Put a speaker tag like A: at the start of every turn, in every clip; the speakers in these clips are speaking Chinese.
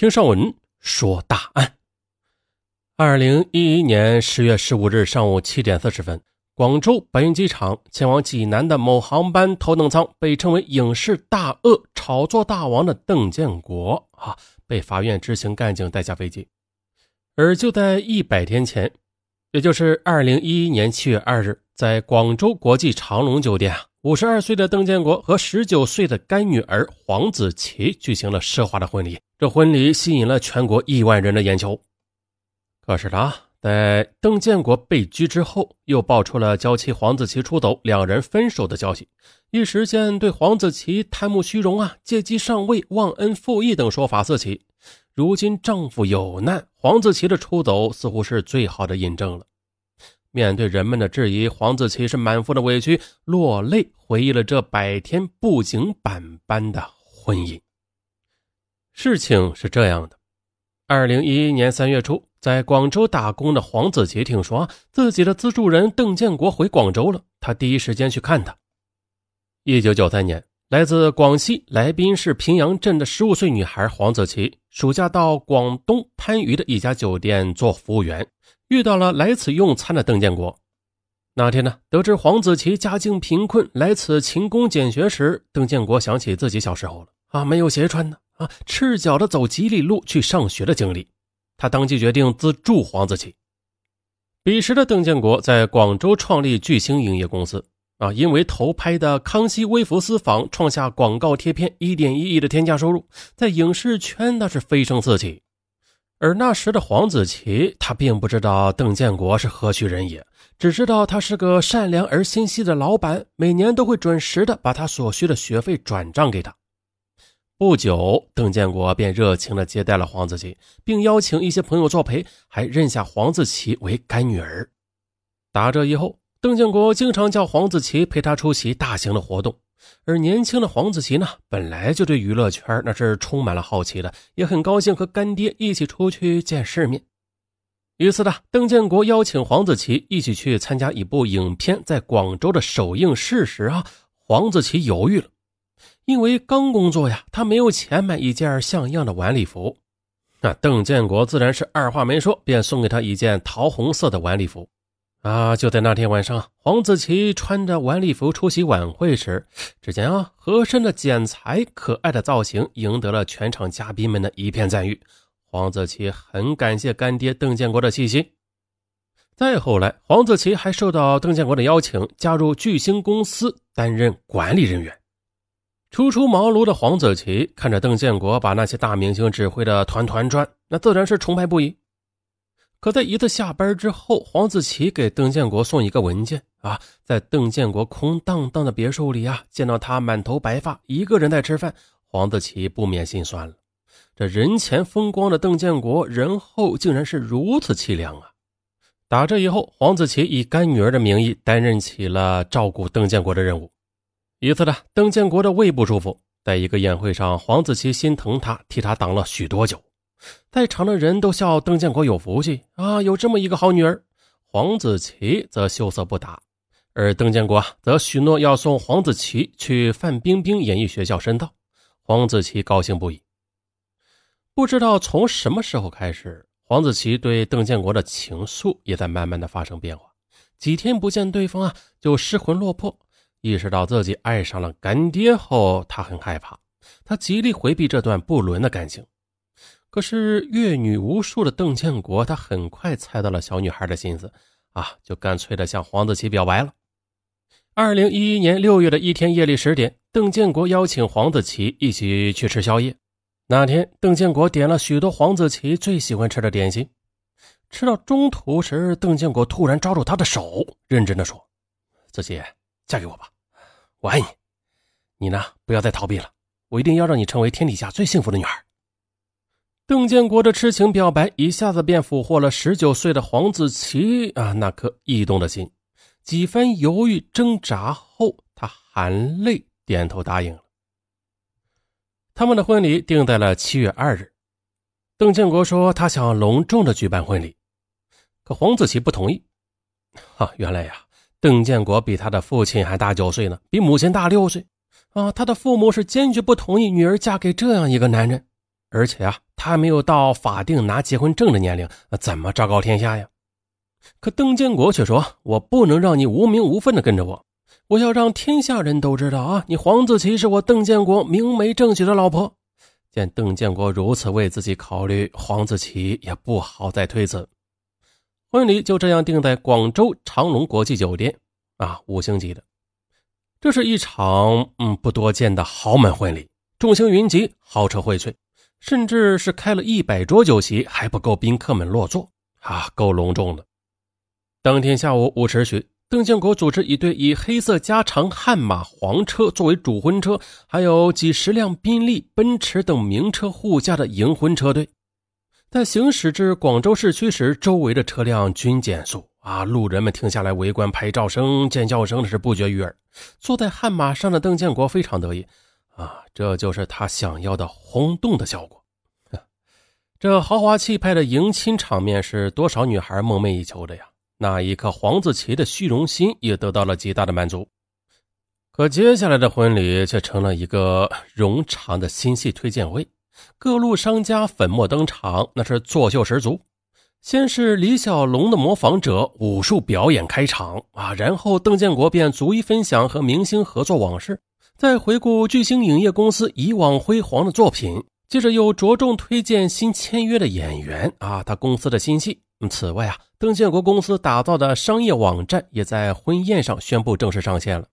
A: 听上文说大案。二零一一年十月十五日上午七点四十分，广州白云机场前往济南的某航班头等舱，被称为“影视大鳄”、“炒作大王”的邓建国啊，被法院执行干警带下飞机。而就在一百天前，也就是二零一一年七月二日，在广州国际长隆酒店啊。五十二岁的邓建国和十九岁的干女儿黄子琪举行了奢华的婚礼，这婚礼吸引了全国亿万人的眼球。可是呢，在邓建国被拘之后，又爆出了娇妻黄子琪出走、两人分手的消息，一时间对黄子琪贪慕虚荣啊、借机上位、忘恩负义等说法四起。如今丈夫有难，黄子琪的出走似乎是最好的印证了。面对人们的质疑，黄子琪是满腹的委屈，落泪回忆了这百天布景板般的婚姻。事情是这样的：二零一一年三月初，在广州打工的黄子琪听说自己的资助人邓建国回广州了，他第一时间去看他。一九九三年，来自广西来宾市平阳镇的十五岁女孩黄子琪，暑假到广东番禺的一家酒店做服务员。遇到了来此用餐的邓建国。那天呢，得知黄子琪家境贫困，来此勤工俭学时，邓建国想起自己小时候了啊，没有鞋穿呢啊，赤脚的走几里路去上学的经历。他当即决定资助黄子琪。彼时的邓建国在广州创立巨星影业公司啊，因为投拍的《康熙微服私访》创下广告贴片一点一亿的天价收入，在影视圈那是飞升四起。而那时的黄子琪，他并不知道邓建国是何许人也，只知道他是个善良而心细的老板，每年都会准时的把他所需的学费转账给他。不久，邓建国便热情的接待了黄子琪，并邀请一些朋友作陪，还认下黄子琪为干女儿。打这以后，邓建国经常叫黄子琪陪他出席大型的活动。而年轻的黄子琪呢，本来就对娱乐圈那是充满了好奇的，也很高兴和干爹一起出去见世面。一次呢，邓建国邀请黄子琪一起去参加一部影片在广州的首映式时啊，黄子琪犹豫了，因为刚工作呀，他没有钱买一件像样的晚礼服。那邓建国自然是二话没说，便送给他一件桃红色的晚礼服。啊！就在那天晚上，黄子琪穿着晚礼服出席晚会时，只见啊，和身的剪裁、可爱的造型，赢得了全场嘉宾们的一片赞誉。黄子琪很感谢干爹邓建国的细心。再后来，黄子琪还受到邓建国的邀请，加入巨星公司担任管理人员。初出茅庐的黄子琪看着邓建国把那些大明星指挥的团团转，那自然是崇拜不已。可在一次下班之后，黄子琪给邓建国送一个文件啊，在邓建国空荡荡的别墅里啊，见到他满头白发，一个人在吃饭，黄子琪不免心酸了。这人前风光的邓建国，人后竟然是如此凄凉啊！打这以后，黄子琪以干女儿的名义担任起了照顾邓建国的任务。一次呢，邓建国的胃不舒服，在一个宴会上，黄子琪心疼他，替他挡了许多酒。在场的人都笑邓建国有福气啊，有这么一个好女儿。黄子琪则羞涩不答，而邓建国则许诺要送黄子琪去范冰冰演艺学校深造。黄子琪高兴不已。不知道从什么时候开始，黄子琪对邓建国的情愫也在慢慢的发生变化。几天不见对方啊，就失魂落魄。意识到自己爱上了干爹后，他很害怕，他极力回避这段不伦的感情。可是阅女无数的邓建国，他很快猜到了小女孩的心思，啊，就干脆的向黄子琪表白了。二零一一年六月的一天夜里十点，邓建国邀请黄子琪一起去吃宵夜。那天，邓建国点了许多黄子琪最喜欢吃的点心。吃到中途时，邓建国突然抓住她的手，认真的说：“子琪，嫁给我吧，我爱你。你呢，不要再逃避了，我一定要让你成为天底下最幸福的女孩。”邓建国的痴情表白一下子便俘获了十九岁的黄子琪啊那颗异动的心。几番犹豫挣扎后，他含泪点头答应了。他们的婚礼定在了七月二日。邓建国说他想隆重的举办婚礼，可黄子琪不同意。哈，原来呀，邓建国比他的父亲还大九岁呢，比母亲大六岁啊。他的父母是坚决不同意女儿嫁给这样一个男人，而且啊。他还没有到法定拿结婚证的年龄，怎么昭告天下呀？可邓建国却说：“我不能让你无名无分的跟着我，我要让天下人都知道啊，你黄子琪是我邓建国明媒正娶的老婆。”见邓建国如此为自己考虑，黄子琪也不好再推辞。婚礼就这样定在广州长隆国际酒店，啊，五星级的。这是一场嗯不多见的豪门婚礼，众星云集，豪车荟萃，甚至是开了一百桌酒席还不够宾客们落座啊，够隆重的。当天下午五时许，邓建国组织一队以黑色加长悍马黄车作为主婚车，还有几十辆宾利、奔驰等名车护驾的迎婚车队，在行驶至广州市区时，周围的车辆均减速。啊！路人们停下来围观，拍照声、尖叫声是不绝于耳。坐在悍马上的邓建国非常得意，啊，这就是他想要的轰动的效果。这豪华气派的迎亲场面是多少女孩梦寐以求的呀！那一刻，黄子琪的虚荣心也得到了极大的满足。可接下来的婚礼却成了一个冗长的新戏推荐会，各路商家粉墨登场，那是作秀十足。先是李小龙的模仿者武术表演开场啊，然后邓建国便逐一分享和明星合作往事，再回顾巨星影业公司以往辉煌的作品，接着又着重推荐新签约的演员啊，他公司的新戏。此外啊，邓建国公司打造的商业网站也在婚宴上宣布正式上线了，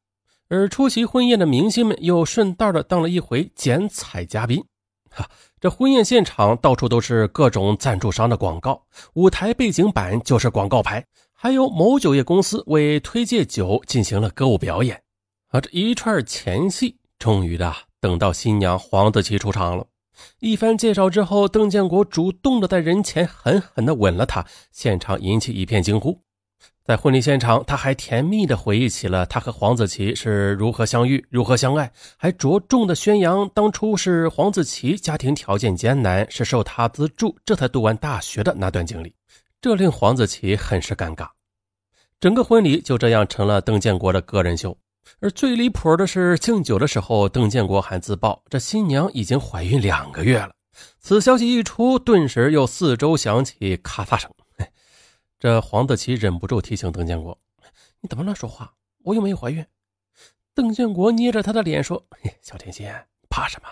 A: 而出席婚宴的明星们又顺道的当了一回剪彩嘉宾。哈，这婚宴现场到处都是各种赞助商的广告，舞台背景板就是广告牌，还有某酒业公司为推介酒进行了歌舞表演。啊，这一串前戏，终于的等到新娘黄子琪出场了。一番介绍之后，邓建国主动的在人前狠狠的吻了她，现场引起一片惊呼。在婚礼现场，他还甜蜜地回忆起了他和黄子琪是如何相遇、如何相爱，还着重地宣扬当初是黄子琪家庭条件艰难，是受他资助，这才读完大学的那段经历，这令黄子琪很是尴尬。整个婚礼就这样成了邓建国的个人秀。而最离谱的是，敬酒的时候，邓建国还自曝这新娘已经怀孕两个月了。此消息一出，顿时又四周响起咔嚓声。这黄子琪忍不住提醒邓建国：“你怎么乱说话？我又没有怀孕。”邓建国捏着他的脸说：“小甜心，怕什么？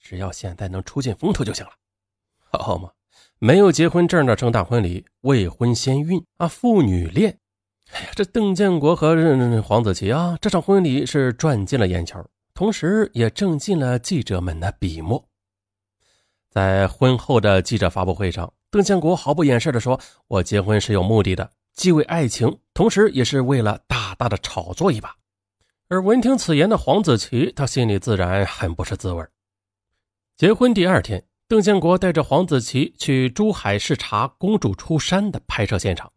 A: 只要现在能出尽风头就行了，好吗？没有结婚证的正大婚礼，未婚先孕啊，父女恋。哎呀，这邓建国和黄子琪啊，这场婚礼是赚尽了眼球，同时也挣尽了记者们的笔墨。在婚后的记者发布会上。”邓建国毫不掩饰地说：“我结婚是有目的的，既为爱情，同时也是为了大大的炒作一把。”而闻听此言的黄子琪，他心里自然很不是滋味。结婚第二天，邓建国带着黄子琪去珠海视察《公主出山》的拍摄现场。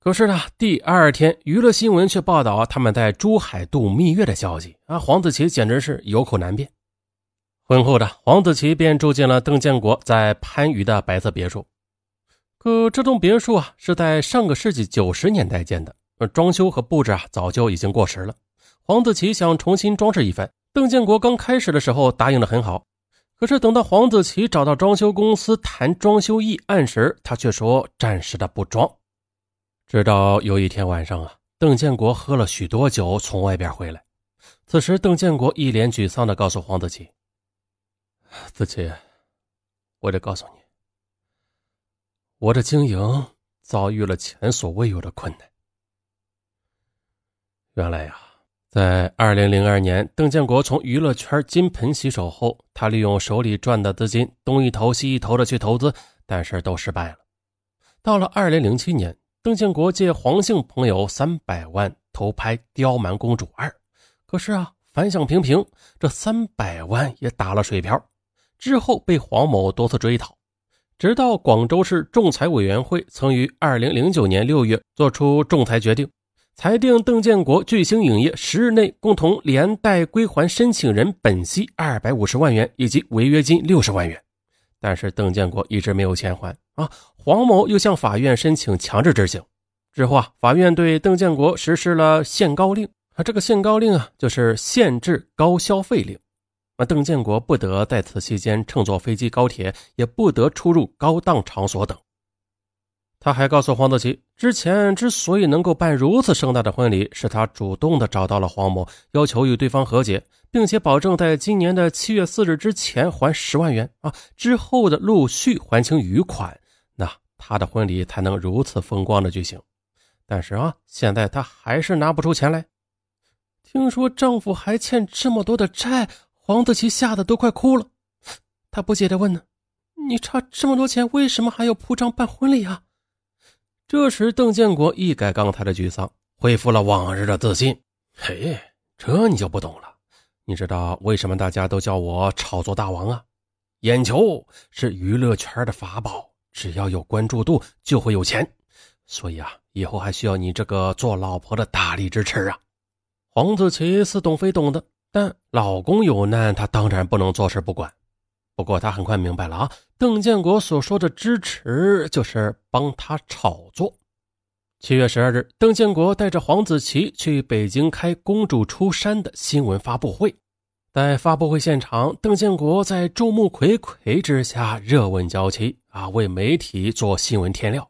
A: 可是呢，第二天娱乐新闻却报道他们在珠海度蜜月的消息啊！黄子琪简直是有口难辩。婚后的黄子琪便住进了邓建国在番禺的白色别墅。可这栋别墅啊，是在上个世纪九十年代建的，装修和布置啊，早就已经过时了。黄子琪想重新装饰一番，邓建国刚开始的时候答应的很好。可是等到黄子琪找到装修公司谈装修议案时，他却说暂时的不装。直到有一天晚上啊，邓建国喝了许多酒，从外边回来。此时，邓建国一脸沮丧的告诉黄子琪。子琪，我得告诉你，我的经营遭遇了前所未有的困难。原来呀，在二零零二年，邓建国从娱乐圈金盆洗手后，他利用手里赚的资金东一头西一头的去投资，但是都失败了。到了二零零七年，邓建国借黄姓朋友三百万投拍《刁蛮公主二》，可是啊，反响平平，这三百万也打了水漂。之后被黄某多次追讨，直到广州市仲裁委员会曾于二零零九年六月作出仲裁决定，裁定邓建国巨星影业十日内共同连带归还申请人本息二百五十万元以及违约金六十万元。但是邓建国一直没有钱还啊，黄某又向法院申请强制执行。之后啊，法院对邓建国实施了限高令啊，这个限高令啊就是限制高消费令。那邓建国不得在此期间乘坐飞机、高铁，也不得出入高档场所等。他还告诉黄子琪，之前之所以能够办如此盛大的婚礼，是他主动的找到了黄某，要求与对方和解，并且保证在今年的七月四日之前还十万元啊，之后的陆续还清余款，那他的婚礼才能如此风光的举行。但是啊，现在他还是拿不出钱来。听说丈夫还欠这么多的债，黄子琪吓得都快哭了。他不解的问呢：“你差这么多钱，为什么还要铺张办婚礼啊？”这时，邓建国一改刚才的沮丧，恢复了往日的自信。嘿，这你就不懂了。你知道为什么大家都叫我炒作大王啊？眼球是娱乐圈的法宝，只要有关注度，就会有钱。所以啊，以后还需要你这个做老婆的大力支持啊。黄子琪似懂非懂的，但老公有难，她当然不能坐视不管。不过他很快明白了啊。邓建国所说的支持，就是帮他炒作。七月十二日，邓建国带着黄子琪去北京开“公主出山”的新闻发布会。在发布会现场，邓建国在众目睽睽之下热吻娇妻，啊，为媒体做新闻添料。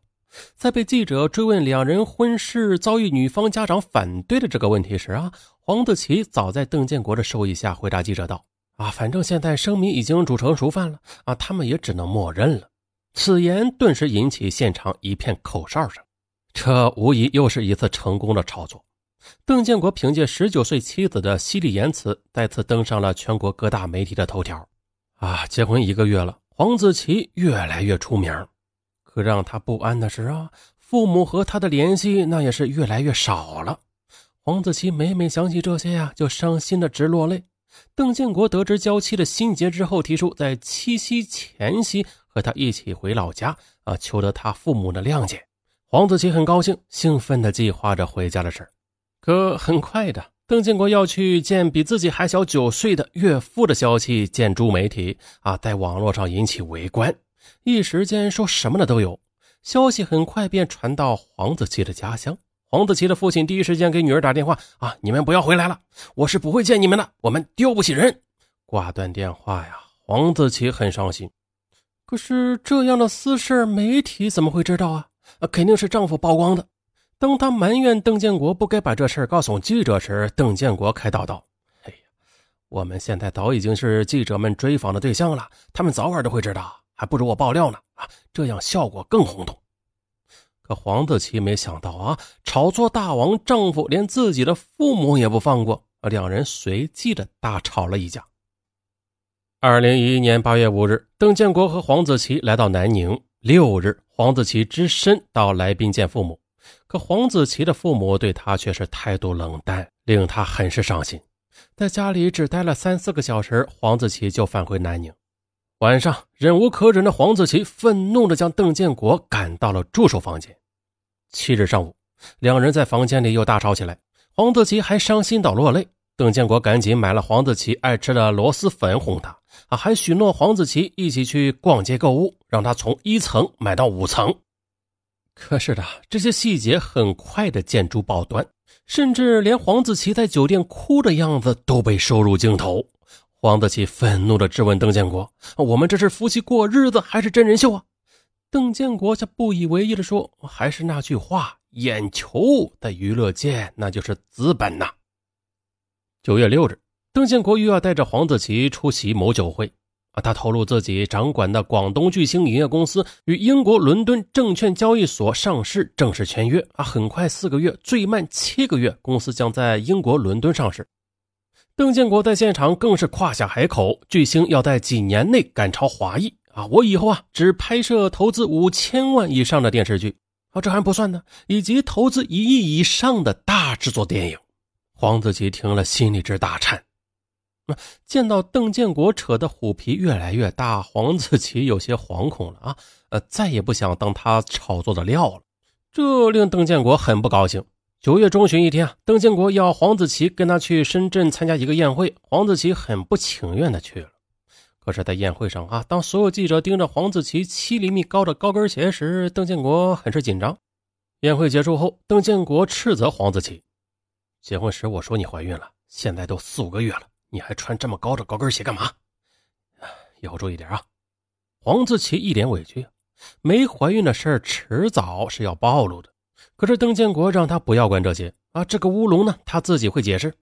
A: 在被记者追问两人婚事遭遇女方家长反对的这个问题时，啊，黄子琪早在邓建国的授意下回答记者道。啊，反正现在生米已经煮成熟饭了啊，他们也只能默认了。此言顿时引起现场一片口哨声，这无疑又是一次成功的炒作。邓建国凭借十九岁妻子的犀利言辞，再次登上了全国各大媒体的头条。啊，结婚一个月了，黄子琪越来越出名。可让他不安的是啊，父母和他的联系那也是越来越少了。黄子琪每每想起这些呀，就伤心的直落泪。邓建国得知娇妻的心结之后，提出在七夕前夕和他一起回老家，啊，求得他父母的谅解。黄子琪很高兴，兴奋地计划着回家的事可很快的，邓建国要去见比自己还小九岁的岳父的消息见诸媒体，啊，在网络上引起围观，一时间说什么的都有。消息很快便传到黄子琪的家乡。黄子琪的父亲第一时间给女儿打电话啊！你们不要回来了，我是不会见你们的，我们丢不起人。挂断电话呀，黄子琪很伤心。可是这样的私事，媒体怎么会知道啊？肯定是丈夫曝光的。当他埋怨邓建国不该把这事告诉记者时，邓建国开导道：“哎呀，我们现在早已经是记者们追访的对象了，他们早晚都会知道，还不如我爆料呢。啊，这样效果更轰动。”可黄子琪没想到啊，炒作大王丈夫连自己的父母也不放过，两人随即的大吵了一架。二零一一年八月五日，邓建国和黄子琪来到南宁。六日，黄子琪只身到来宾见父母，可黄子琪的父母对他却是态度冷淡，令他很是伤心。在家里只待了三四个小时，黄子琪就返回南宁。晚上，忍无可忍的黄子琪愤怒地将邓建国赶到了助手房间。七日上午，两人在房间里又大吵起来，黄子琪还伤心到落泪。邓建国赶紧买了黄子琪爱吃的螺蛳粉哄他，啊，还许诺黄子琪一起去逛街购物，让他从一层买到五层。可是的，这些细节很快的见诸报端，甚至连黄子琪在酒店哭的样子都被收入镜头。黄子琪愤怒地质问邓建国：“我们这是夫妻过日子，还是真人秀啊？”邓建国却不以为意地说：“还是那句话，眼球在娱乐界那就是资本呐。”九月六日，邓建国又要带着黄子琪出席某酒会啊，他透露自己掌管的广东巨星影业公司与英国伦敦证券交易所上市正式签约啊，很快四个月，最慢七个月，公司将在英国伦敦上市。邓建国在现场更是夸下海口，巨星要在几年内赶超华谊啊！我以后啊只拍摄投资五千万以上的电视剧啊，这还不算呢，以及投资一亿以上的大制作电影。黄子琪听了心里直打颤。那见到邓建国扯的虎皮越来越大，黄子琪有些惶恐了啊，呃，再也不想当他炒作的料了。这令邓建国很不高兴。九月中旬一天啊，邓建国要黄子琪跟他去深圳参加一个宴会，黄子琪很不情愿的去了。可是，在宴会上啊，当所有记者盯着黄子琪七厘米高的高跟鞋时，邓建国很是紧张。宴会结束后，邓建国斥责黄子琪：“结婚时我说你怀孕了，现在都四五个月了，你还穿这么高的高跟鞋干嘛？以后注意点啊！黄子琪一脸委屈，没怀孕的事迟早是要暴露的。可是邓建国让他不要管这些啊，这个乌龙呢，他自己会解释。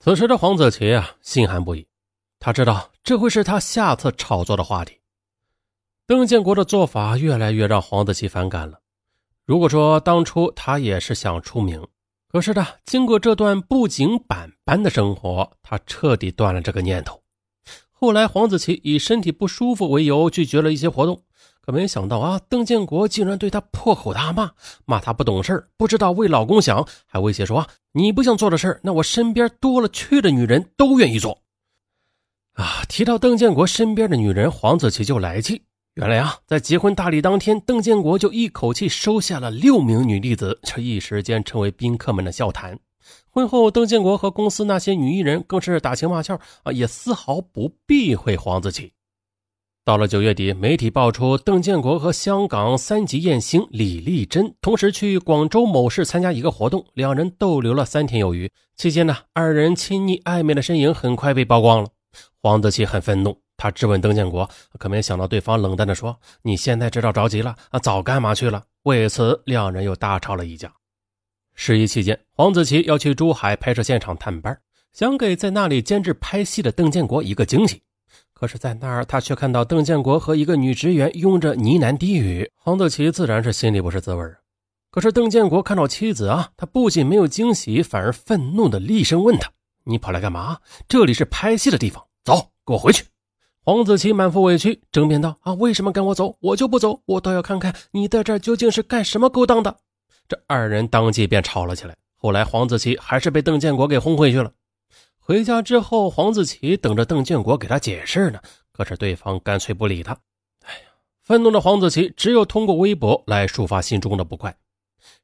A: 此时的黄子琪啊，心寒不已，他知道这会是他下次炒作的话题。邓建国的做法越来越让黄子琪反感了。如果说当初他也是想出名，可是呢，经过这段布景板般的生活，他彻底断了这个念头。后来，黄子琪以身体不舒服为由拒绝了一些活动。可没想到啊，邓建国竟然对他破口大骂，骂他不懂事不知道为老公想，还威胁说：“你不想做的事那我身边多了去的女人都愿意做。”啊，提到邓建国身边的女人，黄子琪就来气。原来啊，在结婚大礼当天，邓建国就一口气收下了六名女弟子，这一时间成为宾客们的笑谈。婚后，邓建国和公司那些女艺人更是打情骂俏啊，也丝毫不避讳黄子琪。到了九月底，媒体爆出邓建国和香港三级艳星李丽珍同时去广州某市参加一个活动，两人逗留了三天有余。期间呢，二人亲昵暧昧的身影很快被曝光了。黄子琪很愤怒，他质问邓建国，可没想到对方冷淡地说：“你现在知道着急了啊？早干嘛去了？”为此，两人又大吵了一架。十一期间，黄子琪要去珠海拍摄现场探班，想给在那里监制拍戏的邓建国一个惊喜。可是，在那儿，他却看到邓建国和一个女职员拥着呢喃低语，黄子琪自然是心里不是滋味可是邓建国看到妻子啊，他不仅没有惊喜，反而愤怒的厉声问他：“你跑来干嘛？这里是拍戏的地方，走，给我回去！”黄子琪满腹委屈，争辩道：“啊，为什么赶我走？我就不走，我倒要看看你在这儿究竟是干什么勾当的。”这二人当即便吵了起来。后来，黄子琪还是被邓建国给轰回去了。回家之后，黄子琪等着邓建国给他解释呢，可是对方干脆不理他。哎呀，愤怒的黄子琪只有通过微博来抒发心中的不快。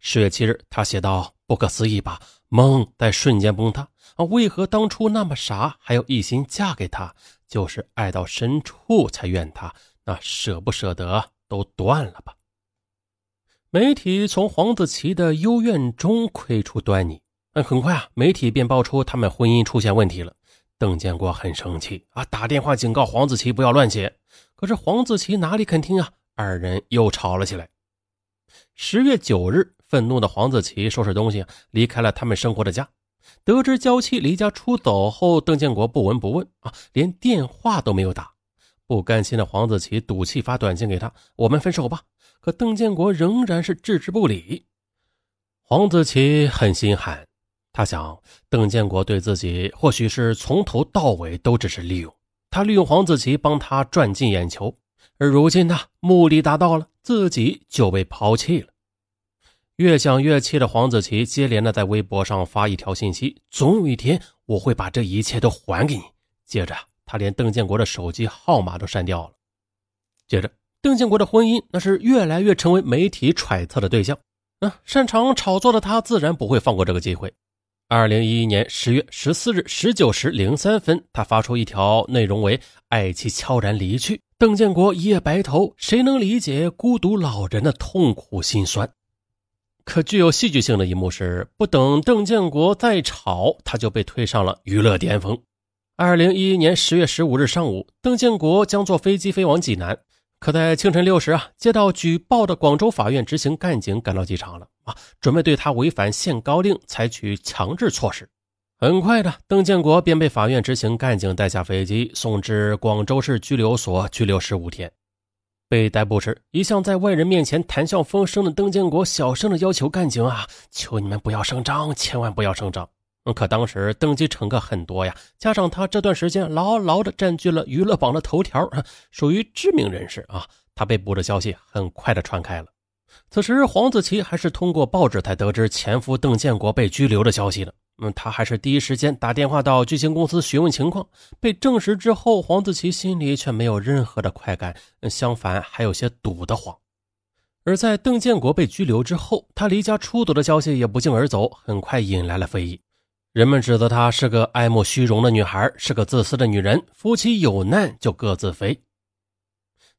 A: 十月七日，他写道：“不可思议吧，梦在瞬间崩塌啊！为何当初那么傻，还要一心嫁给他？就是爱到深处才怨他，那舍不舍得都断了吧。”媒体从黄子琪的幽怨中窥出端倪。但很快啊，媒体便爆出他们婚姻出现问题了。邓建国很生气啊，打电话警告黄子琪不要乱写。可是黄子琪哪里肯听啊？二人又吵了起来。十月九日，愤怒的黄子琪收拾东西离开了他们生活的家。得知娇妻离家出走后，邓建国不闻不问啊，连电话都没有打。不甘心的黄子琪赌气发短信给他：“我们分手吧。”可邓建国仍然是置之不理。黄子琪很心寒。他想，邓建国对自己或许是从头到尾都只是利用他，利用黄子琪帮他赚进眼球，而如今呢，目的达到了，自己就被抛弃了。越想越气的黄子琪接连的在微博上发一条信息：“总有一天我会把这一切都还给你。”接着，他连邓建国的手机号码都删掉了。接着，邓建国的婚姻那是越来越成为媒体揣测的对象。啊，擅长炒作的他自然不会放过这个机会。二零一一年十月十四日十九时零三分，他发出一条内容为“爱妻悄然离去，邓建国一夜白头，谁能理解孤独老人的痛苦心酸？”可具有戏剧性的一幕是，不等邓建国再吵，他就被推上了娱乐巅峰。二零一一年十月十五日上午，邓建国将坐飞机飞往济南。可在清晨六时啊，接到举报的广州法院执行干警赶到机场了啊，准备对他违反限高令采取强制措施。很快的，邓建国便被法院执行干警带下飞机，送至广州市拘留所拘留十五天。被逮捕时，一向在外人面前谈笑风生的邓建国小声的要求干警啊：“求你们不要声张，千万不要声张。”可当时登机乘客很多呀，加上他这段时间牢牢的占据了娱乐榜的头条，属于知名人士啊。他被捕的消息很快的传开了。此时黄子琪还是通过报纸才得知前夫邓建国被拘留的消息的。嗯，他还是第一时间打电话到巨星公司询问情况。被证实之后，黄子琪心里却没有任何的快感，相反还有些堵得慌。而在邓建国被拘留之后，他离家出走的消息也不胫而走，很快引来了非议。人们指责她是个爱慕虚荣的女孩，是个自私的女人。夫妻有难就各自飞。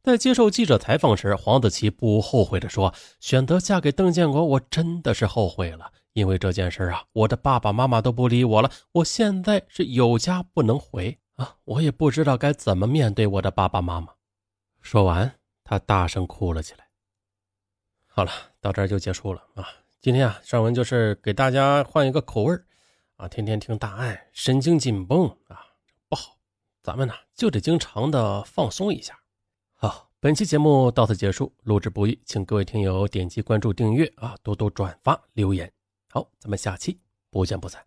A: 在接受记者采访时，黄子琪不后悔地说：“选择嫁给邓建国，我真的是后悔了。因为这件事啊，我的爸爸妈妈都不理我了，我现在是有家不能回啊，我也不知道该怎么面对我的爸爸妈妈。说完，他大声哭了起来。好了，到这儿就结束了啊。今天啊，上文就是给大家换一个口味啊，天天听大案，神经紧绷啊，不好。咱们呢就得经常的放松一下。好，本期节目到此结束，录制不易，请各位听友点击关注、订阅啊，多多转发、留言。好，咱们下期不见不散。